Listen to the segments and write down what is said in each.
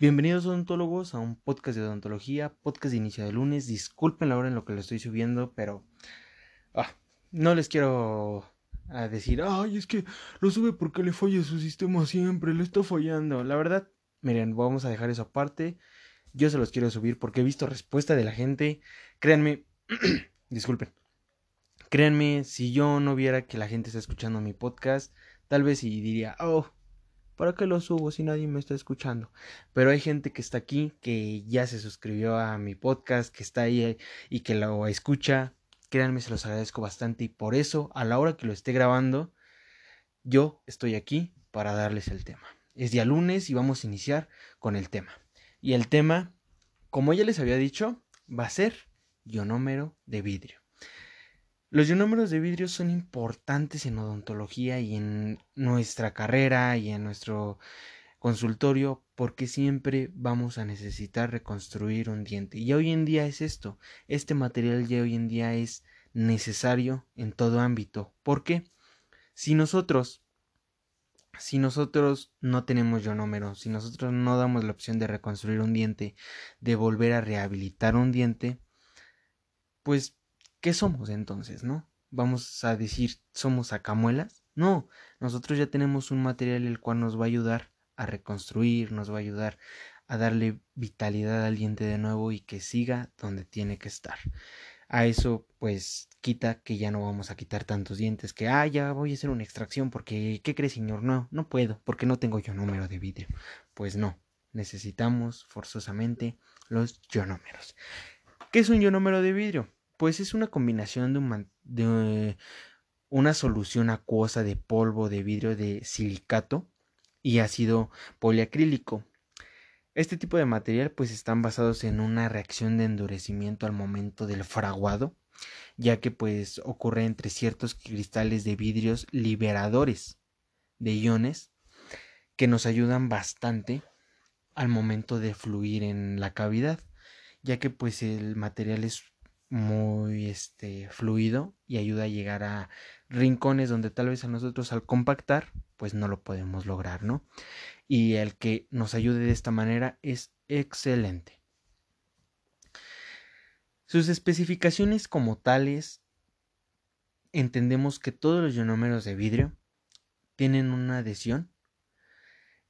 Bienvenidos odontólogos a un podcast de odontología, podcast de inicio de lunes. Disculpen la hora en lo que lo estoy subiendo, pero ah, no les quiero ah, decir, ay, es que lo sube porque le falla su sistema siempre, le está fallando. La verdad, miren, vamos a dejar eso aparte. Yo se los quiero subir porque he visto respuesta de la gente. Créanme, disculpen. Créanme, si yo no viera que la gente está escuchando mi podcast, tal vez sí diría, oh, ¿Para qué lo subo si nadie me está escuchando? Pero hay gente que está aquí, que ya se suscribió a mi podcast, que está ahí y que lo escucha. Créanme, se los agradezco bastante y por eso, a la hora que lo esté grabando, yo estoy aquí para darles el tema. Es día lunes y vamos a iniciar con el tema. Y el tema, como ya les había dicho, va a ser ionómero de vidrio. Los ionómeros de vidrio son importantes en odontología y en nuestra carrera y en nuestro consultorio porque siempre vamos a necesitar reconstruir un diente. Y hoy en día es esto, este material ya hoy en día es necesario en todo ámbito. ¿Por qué? Si nosotros si nosotros no tenemos ionómero, si nosotros no damos la opción de reconstruir un diente, de volver a rehabilitar un diente, pues ¿qué somos entonces, no? Vamos a decir, ¿somos acamuelas? No, nosotros ya tenemos un material el cual nos va a ayudar a reconstruir, nos va a ayudar a darle vitalidad al diente de nuevo y que siga donde tiene que estar. A eso pues quita que ya no vamos a quitar tantos dientes, que ah, ya voy a hacer una extracción porque ¿qué cree señor? No, no puedo, porque no tengo yo número de vidrio. Pues no, necesitamos forzosamente los ionómeros. ¿Qué es un ionómero de vidrio? Pues es una combinación de, una solución acuosa de polvo de vidrio de silicato y ácido poliacrílico. Este tipo de material pues están basados en una reacción de endurecimiento al momento del fraguado, ya que pues ocurre entre ciertos cristales de vidrios liberadores de iones que nos ayudan bastante al momento de fluir en la cavidad, ya que pues el material es muy este fluido y ayuda a llegar a rincones donde tal vez a nosotros al compactar pues no lo podemos lograr, ¿no? Y el que nos ayude de esta manera es excelente. Sus especificaciones como tales entendemos que todos los ionómeros de vidrio tienen una adhesión.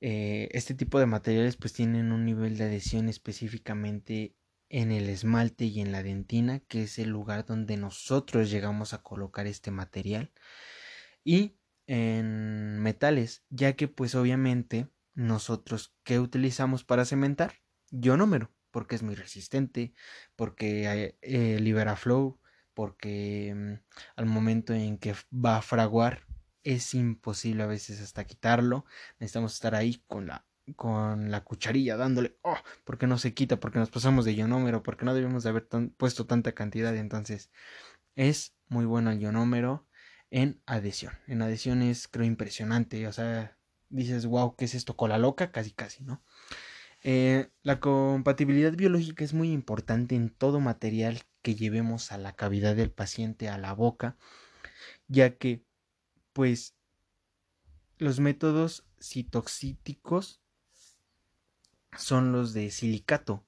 Eh, este tipo de materiales pues tienen un nivel de adhesión específicamente en el esmalte y en la dentina, que es el lugar donde nosotros llegamos a colocar este material. Y en metales, ya que pues obviamente nosotros ¿qué utilizamos para cementar? Ionómero, porque es muy resistente, porque eh, libera flow, porque mm, al momento en que va a fraguar es imposible a veces hasta quitarlo. Necesitamos estar ahí con la con la cucharilla dándole, oh, porque no se quita, porque nos pasamos de ionómero, porque no debemos de haber puesto tanta cantidad. Entonces, es muy bueno el ionómero en adhesión. En adhesión es, creo, impresionante. O sea, dices, wow, ¿qué es esto? Cola loca, casi, casi, ¿no? Eh, la compatibilidad biológica es muy importante en todo material que llevemos a la cavidad del paciente, a la boca, ya que, pues, los métodos citoxíticos son los de silicato.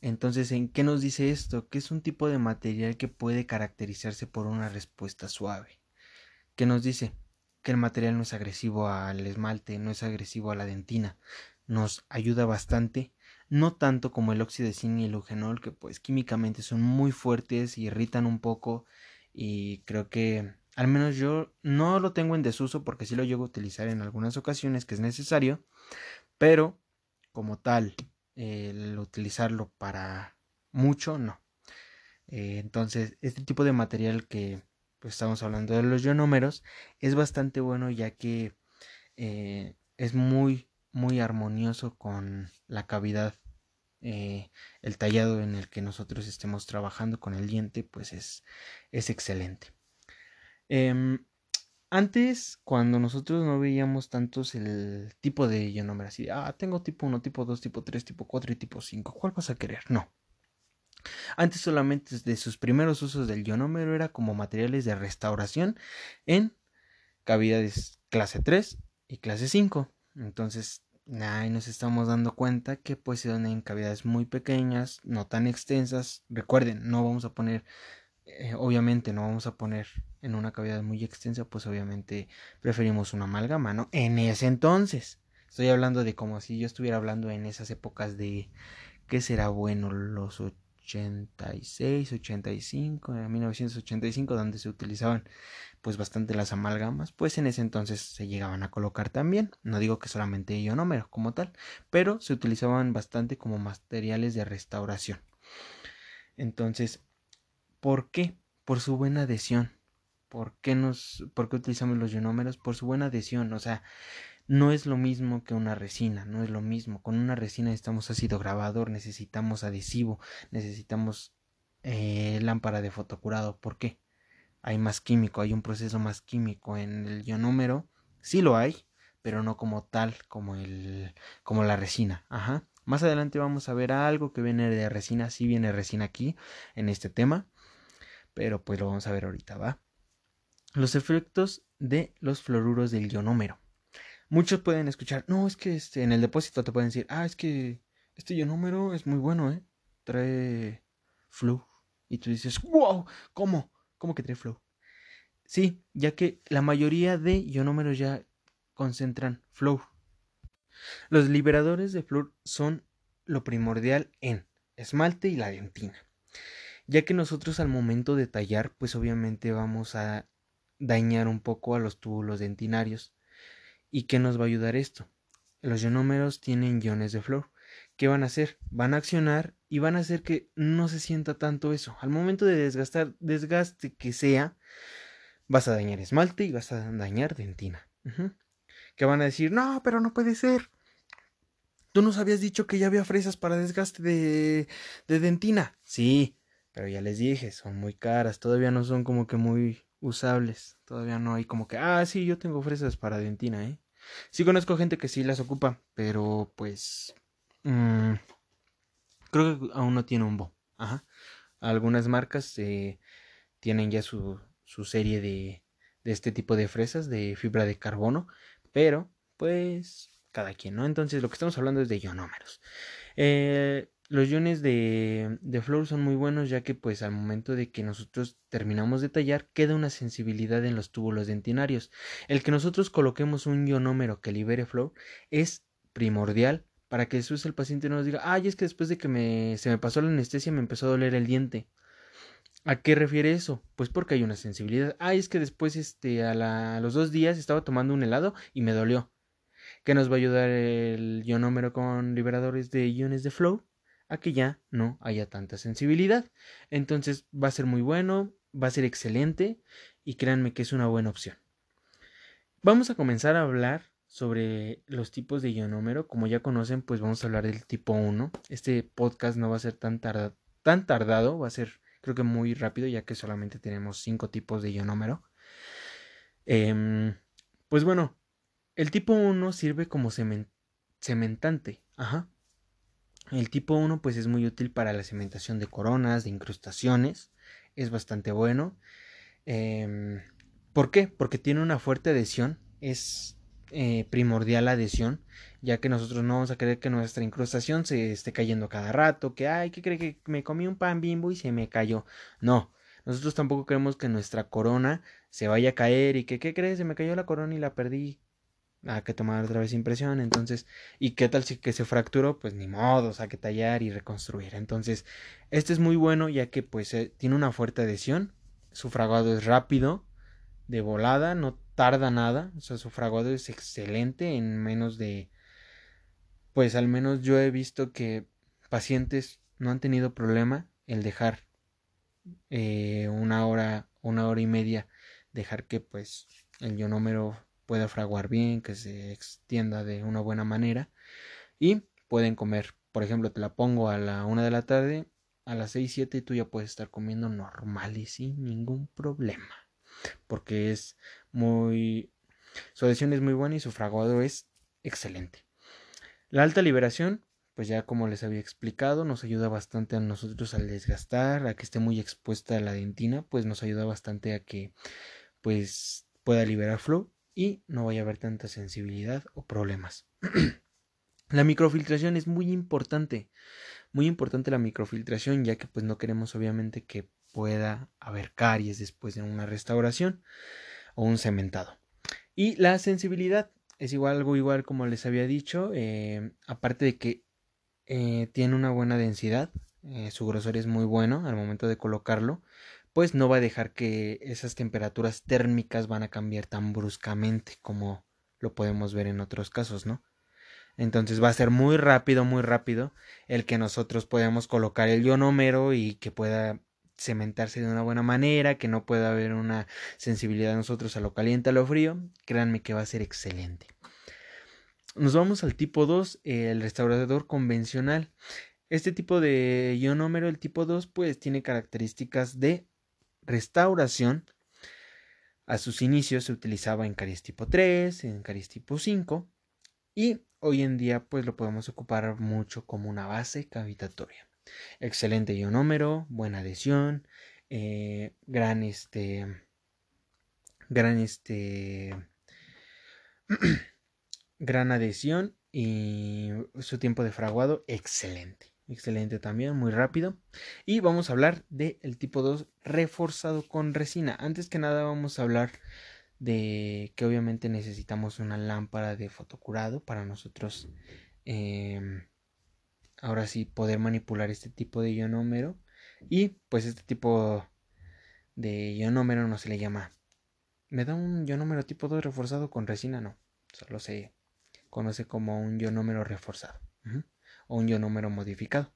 Entonces, ¿en qué nos dice esto? Que es un tipo de material que puede caracterizarse por una respuesta suave. ¿Qué nos dice? Que el material no es agresivo al esmalte, no es agresivo a la dentina. Nos ayuda bastante, no tanto como el óxido de zinc y el eugenol, que pues químicamente son muy fuertes irritan un poco. Y creo que al menos yo no lo tengo en desuso porque sí lo llego a utilizar en algunas ocasiones que es necesario. Pero como tal, el utilizarlo para mucho, no. Eh, entonces, este tipo de material que pues, estamos hablando de los ionómeros es bastante bueno ya que eh, es muy, muy armonioso con la cavidad. Eh, el tallado en el que nosotros estemos trabajando con el diente, pues es, es excelente. Antes, cuando nosotros no veíamos tantos el tipo de ionomer así, ah, tengo tipo 1, tipo 2, tipo 3, tipo 4 y tipo 5, ¿cuál vas a querer? No. Antes solamente de sus primeros usos del ionómero era como materiales de restauración en cavidades clase 3 y clase 5. Entonces, Ahí nos estamos dando cuenta que pues se dan en cavidades muy pequeñas, no tan extensas. Recuerden, no vamos a poner, eh, obviamente no vamos a poner en una cavidad muy extensa, pues obviamente preferimos una amalgama, ¿no? En ese entonces. Estoy hablando de como si yo estuviera hablando en esas épocas de qué será bueno los 86, 85, en 1985, donde se utilizaban pues bastante las amalgamas, pues en ese entonces se llegaban a colocar también. No digo que solamente ionómeros como tal, pero se utilizaban bastante como materiales de restauración. Entonces, ¿por qué? Por su buena adhesión. ¿Por qué, nos, ¿Por qué utilizamos los ionómeros? Por su buena adhesión. O sea, no es lo mismo que una resina, no es lo mismo. Con una resina necesitamos ácido grabador, necesitamos adhesivo, necesitamos eh, lámpara de fotocurado. ¿Por qué? hay más químico, hay un proceso más químico en el ionómero, sí lo hay, pero no como tal, como el, como la resina, ajá. Más adelante vamos a ver algo que viene de resina, sí viene resina aquí en este tema, pero pues lo vamos a ver ahorita, ¿va? Los efectos de los fluoruros del ionómero. Muchos pueden escuchar, no, es que este, en el depósito te pueden decir, ah, es que este ionómero es muy bueno, ¿eh? Trae flu. Y tú dices, wow, ¿cómo? ¿Cómo que trae flow? Sí, ya que la mayoría de ionómeros ya concentran flow. Los liberadores de flúor son lo primordial en esmalte y la dentina. Ya que nosotros al momento de tallar, pues obviamente vamos a dañar un poco a los túbulos dentinarios. ¿Y qué nos va a ayudar esto? Los ionómeros tienen iones de flúor. ¿Qué van a hacer? Van a accionar y van a hacer que no se sienta tanto eso. Al momento de desgastar, desgaste que sea, vas a dañar esmalte y vas a dañar dentina. Que van a decir, no, pero no puede ser. Tú nos habías dicho que ya había fresas para desgaste de, de dentina. Sí, pero ya les dije, son muy caras, todavía no son como que muy usables. Todavía no hay como que, ah, sí, yo tengo fresas para dentina, ¿eh? Sí conozco gente que sí las ocupa, pero pues... Mmm, Creo que aún no tiene un Bo. Ajá. Algunas marcas eh, tienen ya su, su serie de, de este tipo de fresas de fibra de carbono, pero pues cada quien, ¿no? Entonces lo que estamos hablando es de ionómeros. Eh, los iones de, de flor son muy buenos ya que pues al momento de que nosotros terminamos de tallar queda una sensibilidad en los túbulos dentinarios. El que nosotros coloquemos un ionómero que libere flor es primordial para que después el paciente no nos diga, ay, es que después de que me, se me pasó la anestesia me empezó a doler el diente. ¿A qué refiere eso? Pues porque hay una sensibilidad. Ay, es que después, este, a, a los dos días estaba tomando un helado y me dolió. ¿Qué nos va a ayudar el ionómero con liberadores de iones de flow? A que ya no haya tanta sensibilidad. Entonces va a ser muy bueno, va a ser excelente y créanme que es una buena opción. Vamos a comenzar a hablar sobre los tipos de ionómero. Como ya conocen, pues vamos a hablar del tipo 1. Este podcast no va a ser tan, tardado, va a ser creo que muy rápido ya que solamente tenemos cinco tipos de ionómero. Em, pues bueno, el tipo 1 sirve como cementante. Ajá. El tipo 1 pues es muy útil para la cementación de coronas, de incrustaciones. Es bastante bueno. Em, ¿Por qué? Porque tiene una fuerte adhesión. Es eh, primordial la adhesión, ya que nosotros no vamos a querer que nuestra incrustación se esté cayendo cada rato, que, ay, que cree que me comí un pan bimbo y se me cayó. No, nosotros tampoco queremos que nuestra corona se vaya a caer y que, ¿qué crees? Se me cayó la corona y la perdí. Hay que tomar otra vez impresión, entonces, ¿y qué tal si que se fracturó? Pues ni modo, hay que tallar y reconstruir. Entonces, este es muy bueno ya que pues eh, tiene una fuerte adhesión, su fragado es rápido, de volada, no tarda nada, o sea, su fraguado es excelente en menos de, pues al menos yo he visto que pacientes no han tenido problema el dejar eh, una hora, una hora y media, dejar que pues el ionómero pueda fraguar bien, que se extienda de una buena manera. Y pueden comer, por ejemplo, te la pongo a la una de la tarde, a las seis, siete tú ya puedes estar comiendo normal y sin ningún problema. Porque es muy... Su adhesión es muy buena y su fraguado es excelente. La alta liberación, pues ya como les había explicado, nos ayuda bastante a nosotros al desgastar, a que esté muy expuesta a la dentina, pues nos ayuda bastante a que pues pueda liberar flow y no vaya a haber tanta sensibilidad o problemas. La microfiltración es muy importante, muy importante la microfiltración ya que pues no queremos obviamente que pueda haber caries después de una restauración o un cementado. Y la sensibilidad es igual, algo igual como les había dicho, eh, aparte de que eh, tiene una buena densidad, eh, su grosor es muy bueno al momento de colocarlo, pues no va a dejar que esas temperaturas térmicas van a cambiar tan bruscamente como lo podemos ver en otros casos, ¿no? Entonces va a ser muy rápido, muy rápido el que nosotros podamos colocar el ionómero y que pueda cementarse de una buena manera, que no pueda haber una sensibilidad nosotros a lo caliente, a lo frío. Créanme que va a ser excelente. Nos vamos al tipo 2, el restaurador convencional. Este tipo de ionómero, el tipo 2, pues tiene características de restauración. A sus inicios se utilizaba en caries tipo 3, en caries tipo 5 y hoy en día pues lo podemos ocupar mucho como una base cavitatoria. Excelente ionómero, buena adhesión, eh, gran este, gran este, gran adhesión y su tiempo de fraguado excelente. Excelente también, muy rápido. Y vamos a hablar del tipo 2 reforzado con resina. Antes que nada vamos a hablar de que obviamente necesitamos una lámpara de fotocurado para nosotros em, ahora sí poder manipular este tipo de ionómero. Y pues este tipo de ionómero no se le llama. ¿Me da un ionómero tipo 2 reforzado con resina? No, solo se conoce como un ionómero reforzado un ionómero modificado.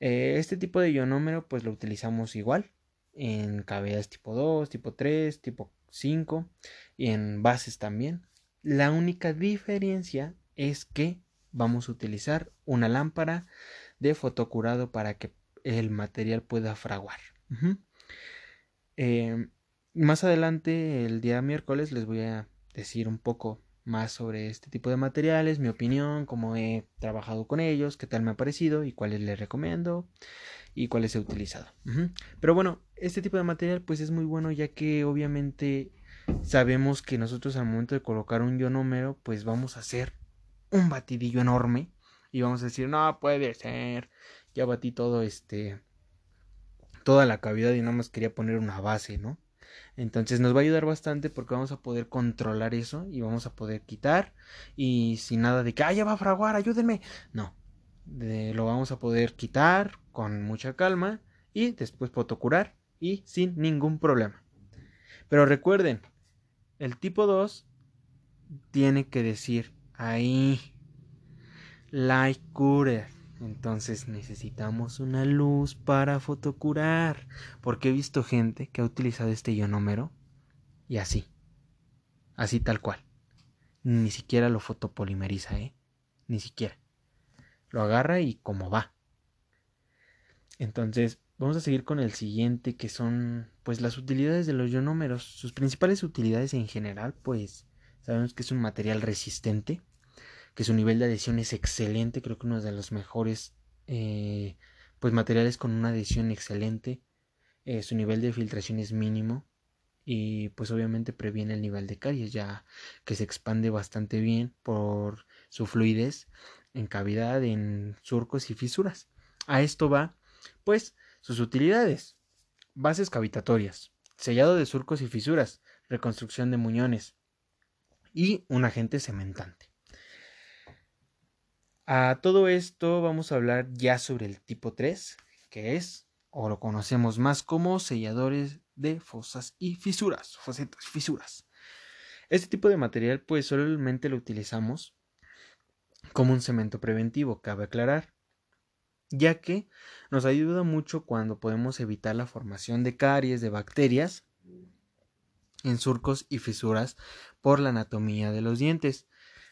Eh, este tipo de ionómero pues lo utilizamos igual en cavidades tipo 2, tipo 3, tipo 5 y en bases también. La única diferencia es que vamos a utilizar una lámpara de fotocurado para que el material pueda fraguar. Eh, más adelante, el día miércoles, les voy a decir un poco más sobre este tipo de materiales, mi opinión, cómo he trabajado con ellos, qué tal me ha parecido y cuáles les recomiendo y cuáles he utilizado. Pero bueno, este tipo de material pues es muy bueno ya que obviamente sabemos que nosotros al momento de colocar un ionómero pues vamos a hacer un batidillo enorme y vamos a decir no puede ser, ya batí todo este toda la cavidad y nada más quería poner una base, ¿no? Entonces nos va a ayudar bastante porque vamos a poder controlar eso y vamos a poder quitar y sin nada de que, ah, ya va a fraguar, ayúdenme. No, lo vamos a poder quitar con mucha calma y después fotocurar y sin ningún problema. Pero recuerden, el tipo 2 tiene que decir ahí, like cure entonces necesitamos una luz para fotocurar. Porque he visto gente que ha utilizado este ionómero y así. Así tal cual. Ni siquiera lo fotopolimeriza, ¿eh? Ni siquiera. Lo agarra y como va. Entonces, vamos a seguir con el siguiente que son pues las utilidades de los ionómeros. Sus principales utilidades en general, pues sabemos que es un material resistente que su nivel de adhesión es excelente, creo que uno de los mejores eh, pues materiales con una adhesión excelente, eh, su nivel de filtración es mínimo y pues obviamente previene el nivel de caries ya que se expande bastante bien por su fluidez en cavidad, en surcos y fisuras. A esto va pues sus utilidades, bases cavitatorias, sellado de surcos y fisuras, reconstrucción de muñones y un agente cementante. A todo esto vamos a hablar ya sobre el tipo 3, que es, o lo conocemos más como selladores de fosas y fisuras, fisuras. Este tipo de material pues solamente lo utilizamos como un cemento preventivo, cabe aclarar, ya que nos ayuda mucho cuando podemos evitar la formación de caries, de bacterias en surcos y fisuras por la anatomía de los dientes.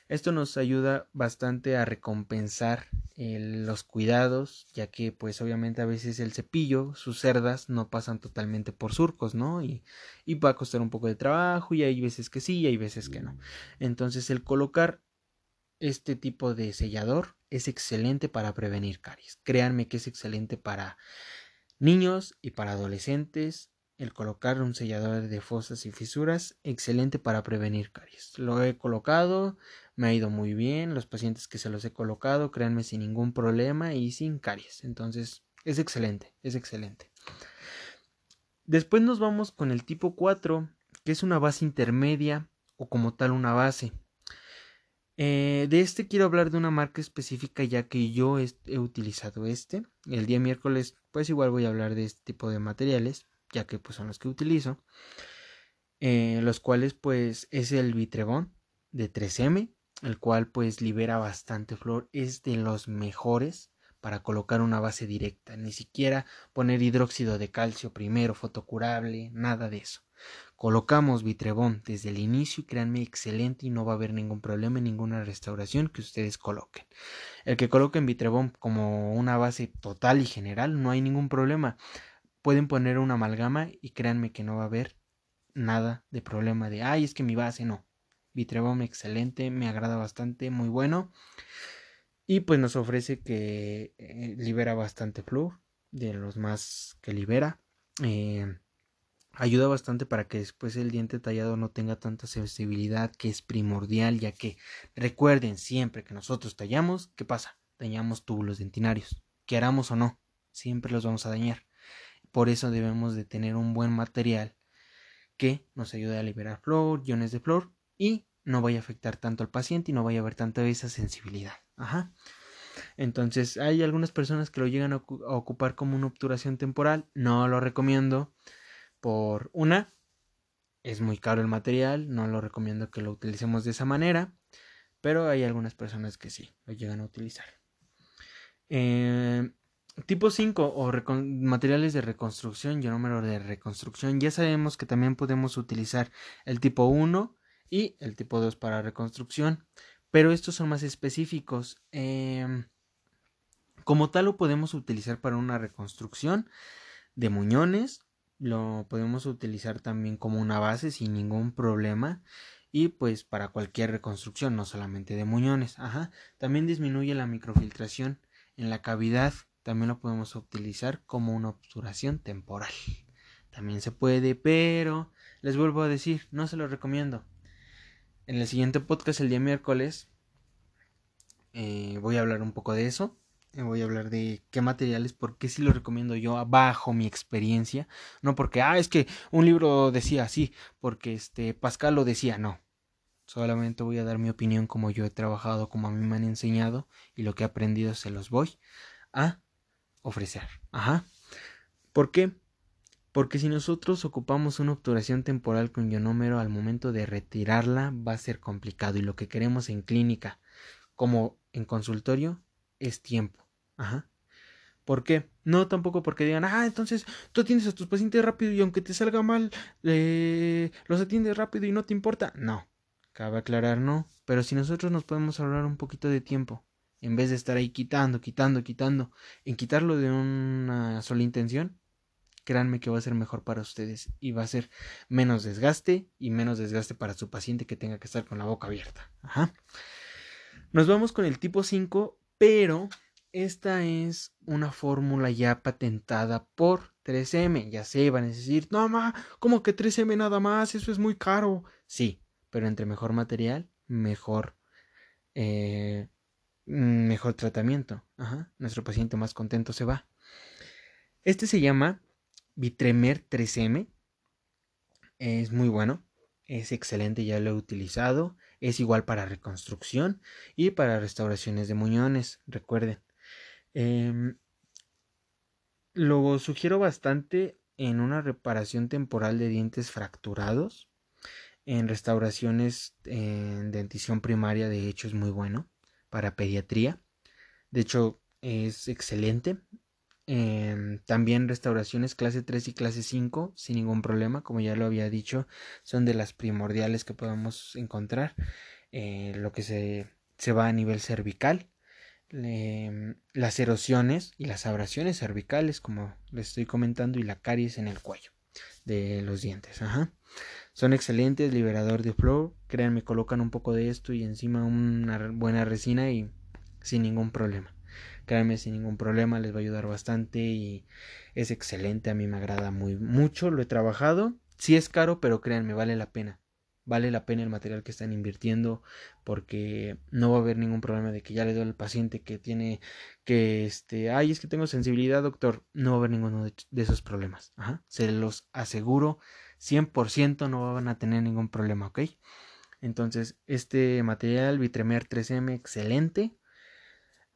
Esto nos ayuda bastante a recompensar los cuidados, ya que pues obviamente a veces el cepillo, sus cerdas no pasan totalmente por surcos, ¿no? Y, y va a costar un poco de trabajo y hay veces que sí y hay veces que no. Entonces el colocar este tipo de sellador es excelente para prevenir caries. Créanme que es excelente para niños y para adolescentes el colocar un sellador de fosas y fisuras, excelente para prevenir caries. Lo he colocado, me ha ido muy bien, los pacientes que se los he colocado, créanme sin ningún problema y sin caries. Entonces, es excelente, es excelente. Después nos vamos con el tipo 4, que es una base intermedia o como tal una base. Eh, de este quiero hablar de una marca específica ya que yo he utilizado este. El día miércoles pues igual voy a hablar de este tipo de materiales ya que pues son los que utilizo. Eh, los cuales pues es el Vitrebón de 3M, el cual pues libera bastante flor, es de los mejores para colocar una base directa, ni siquiera poner hidróxido de calcio primero, fotocurable, nada de eso. Colocamos Vitrebón desde el inicio y créanme excelente y no va a haber ningún problema en ninguna restauración que ustedes coloquen. El que coloquen Vitrebón como una base total y general no hay ningún problema. Pueden poner una amalgama y créanme que no va a haber nada de problema de ay es que mi base no. Vitrebón excelente, me agrada bastante, muy bueno. Y pues nos ofrece que eh, libera bastante flúor, de los más que libera. Eh, ayuda bastante para que después el diente tallado no tenga tanta sensibilidad, que es primordial, ya que recuerden siempre que nosotros tallamos, ¿qué pasa? Dañamos túbulos dentinarios, queramos o no, siempre los vamos a dañar. Por eso debemos de tener un buen material que nos ayude a liberar flor, iones de flor y no vaya a afectar tanto al paciente y no vaya a haber tanta esa sensibilidad. Ajá. Entonces, hay algunas personas que lo llegan a, ocupar como una obturación temporal. No lo recomiendo. Por una, es muy caro el material. No lo recomiendo que lo utilicemos de esa manera. Pero hay algunas personas que sí lo llegan a utilizar. Eh, tipo 5 o materiales de reconstrucción y número de reconstrucción. Ya sabemos que también podemos utilizar el tipo 1 y el tipo 2 para reconstrucción pero estos son más específicos. Em, como tal lo podemos utilizar para una reconstrucción de muñones, lo podemos utilizar también como una base sin ningún problema y pues para cualquier reconstrucción, no solamente de muñones. Ajá. También disminuye la microfiltración en la cavidad, también lo podemos utilizar como una obturación temporal. También se puede, pero les vuelvo a decir, no se lo recomiendo. En el siguiente podcast, el día miércoles, eh, voy a hablar un poco de eso. Eh, voy a hablar de qué materiales, por qué sí lo recomiendo yo bajo mi experiencia. No porque, ah, es que un libro decía así, porque este Pascal lo decía, no. Solamente voy a dar mi opinión como yo he trabajado, como a mí me han enseñado y lo que he aprendido se los voy a ofrecer. Ajá. ¿Por qué? Porque si nosotros ocupamos una obturación temporal con ionómero al momento de retirarla va a ser complicado y lo que queremos en clínica como en consultorio es tiempo. Ajá. ¿Por qué? No tampoco porque digan, ah, entonces tú atiendes a tus pacientes rápido y aunque te salga mal, eh, los atiendes rápido y no te importa. No, cabe aclarar, no. Pero si nosotros nos podemos ahorrar un poquito de tiempo, en vez de estar ahí quitando, quitando, quitando, en quitarlo de una sola intención, créanme que va a ser mejor para ustedes y va a ser menos desgaste y menos desgaste para su paciente que tenga que estar con la boca abierta. Ajá. Nos vamos con el tipo 5, pero esta es una fórmula ya patentada por 3M. Ya sé, van a decir, no, ma, ¿cómo que 3M nada más? Eso es muy caro. Sí, pero entre mejor material, mejor, eh, mejor tratamiento. Nuestro paciente más contento se va. Este se llama Vitremer 3M. Es muy bueno. Es excelente, ya lo he utilizado. Es igual para reconstrucción y para restauraciones de muñones, recuerden. Em, lo sugiero bastante en una reparación temporal de dientes fracturados. En restauraciones en dentición primaria, de hecho, es muy bueno para pediatría. De hecho, es excelente. Em, también restauraciones clase 3 y clase 5 sin ningún problema, como ya lo había dicho, son de las primordiales que podemos encontrar. Eh, lo que se, se, va a nivel cervical, las erosiones y las abrasiones cervicales, como les estoy comentando, y la caries en el cuello de los dientes. Ajá. Son excelentes, liberador de flor. Créanme, colocan un poco de esto y encima una buena resina y sin ningún problema. créanme sin ningún problema, les va a ayudar bastante y es excelente, a mí me agrada muy mucho, lo he trabajado, sí es caro, pero créanme, vale la pena vale la pena el material que están invirtiendo porque no va a haber ningún problema de que ya le doy al paciente que tiene que este ay es que tengo sensibilidad doctor no va a haber ninguno de, esos problemas Ajá. se los aseguro 100% no van a tener ningún problema ok entonces este material Vitremer 3M excelente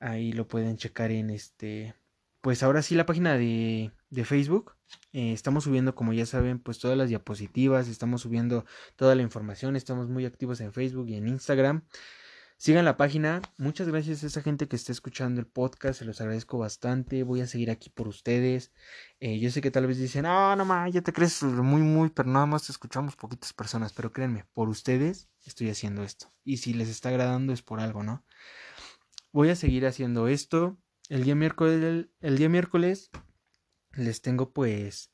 ahí lo pueden checar en este pues ahora sí la página de, de Facebook. Eh, estamos subiendo, como ya saben, pues todas las diapositivas, estamos subiendo toda la información, estamos muy activos en Facebook y en Instagram. Sigan la página. Muchas gracias a esa gente que está escuchando el podcast. Se los agradezco bastante. Voy a seguir aquí por ustedes. Eh, yo sé que tal vez dicen, ah, no, no ya te crees muy, muy, pero nada más te escuchamos poquitas personas. Pero créanme, por ustedes estoy haciendo esto. Y si les está agradando es por algo, ¿no? Voy a seguir haciendo esto. El día miércoles, el, día miércoles les tengo pues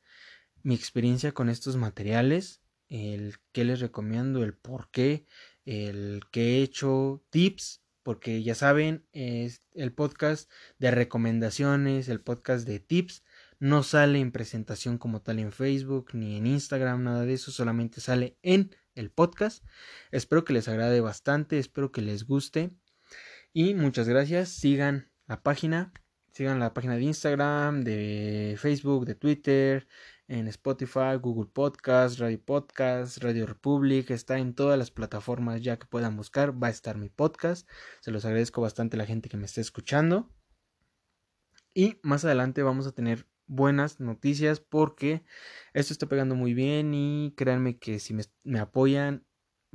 mi experiencia con estos materiales, el qué les recomiendo, el por qué, el que he hecho, tips, porque ya saben, es el podcast de recomendaciones, el podcast de tips, no sale en presentación como tal en Facebook ni en Instagram, nada de eso, solamente sale en el podcast. Espero que les agrade bastante, espero que les guste y muchas gracias, sigan la página. Sigan la página de Instagram, de Facebook, de Twitter, en Spotify, Google Podcast, Radio Podcast, Radio Republic, está en todas las plataformas ya que puedan buscar, va a estar mi podcast. Se los agradezco bastante a la gente que me está escuchando. Y más adelante vamos a tener buenas noticias porque esto está pegando muy bien y créanme que si me, apoyan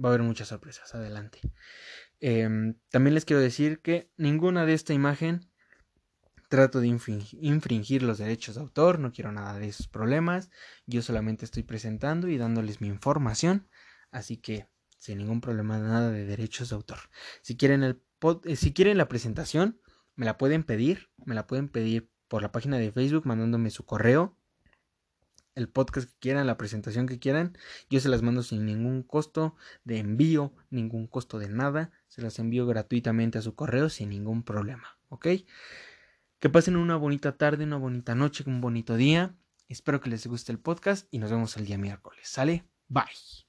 va a haber muchas sorpresas adelante. Em, también les quiero decir que ninguna de esta imagen trato de infringir los derechos de autor, no quiero nada de esos problemas, yo solamente estoy presentando y dándoles mi información, así que sin ningún problema nada de derechos de autor. Si quieren el eh, si quieren la presentación, me la pueden pedir, me la pueden pedir por la página de Facebook mandándome su correo, el podcast que quieran, la presentación que quieran, yo se las mando sin ningún costo de envío, ningún costo de nada, se las envío gratuitamente a su correo sin ningún problema, ¿ok? Que pasen una bonita tarde, una bonita noche, un bonito día. Espero que les guste el podcast y nos vemos el día miércoles. ¿Sale? Bye.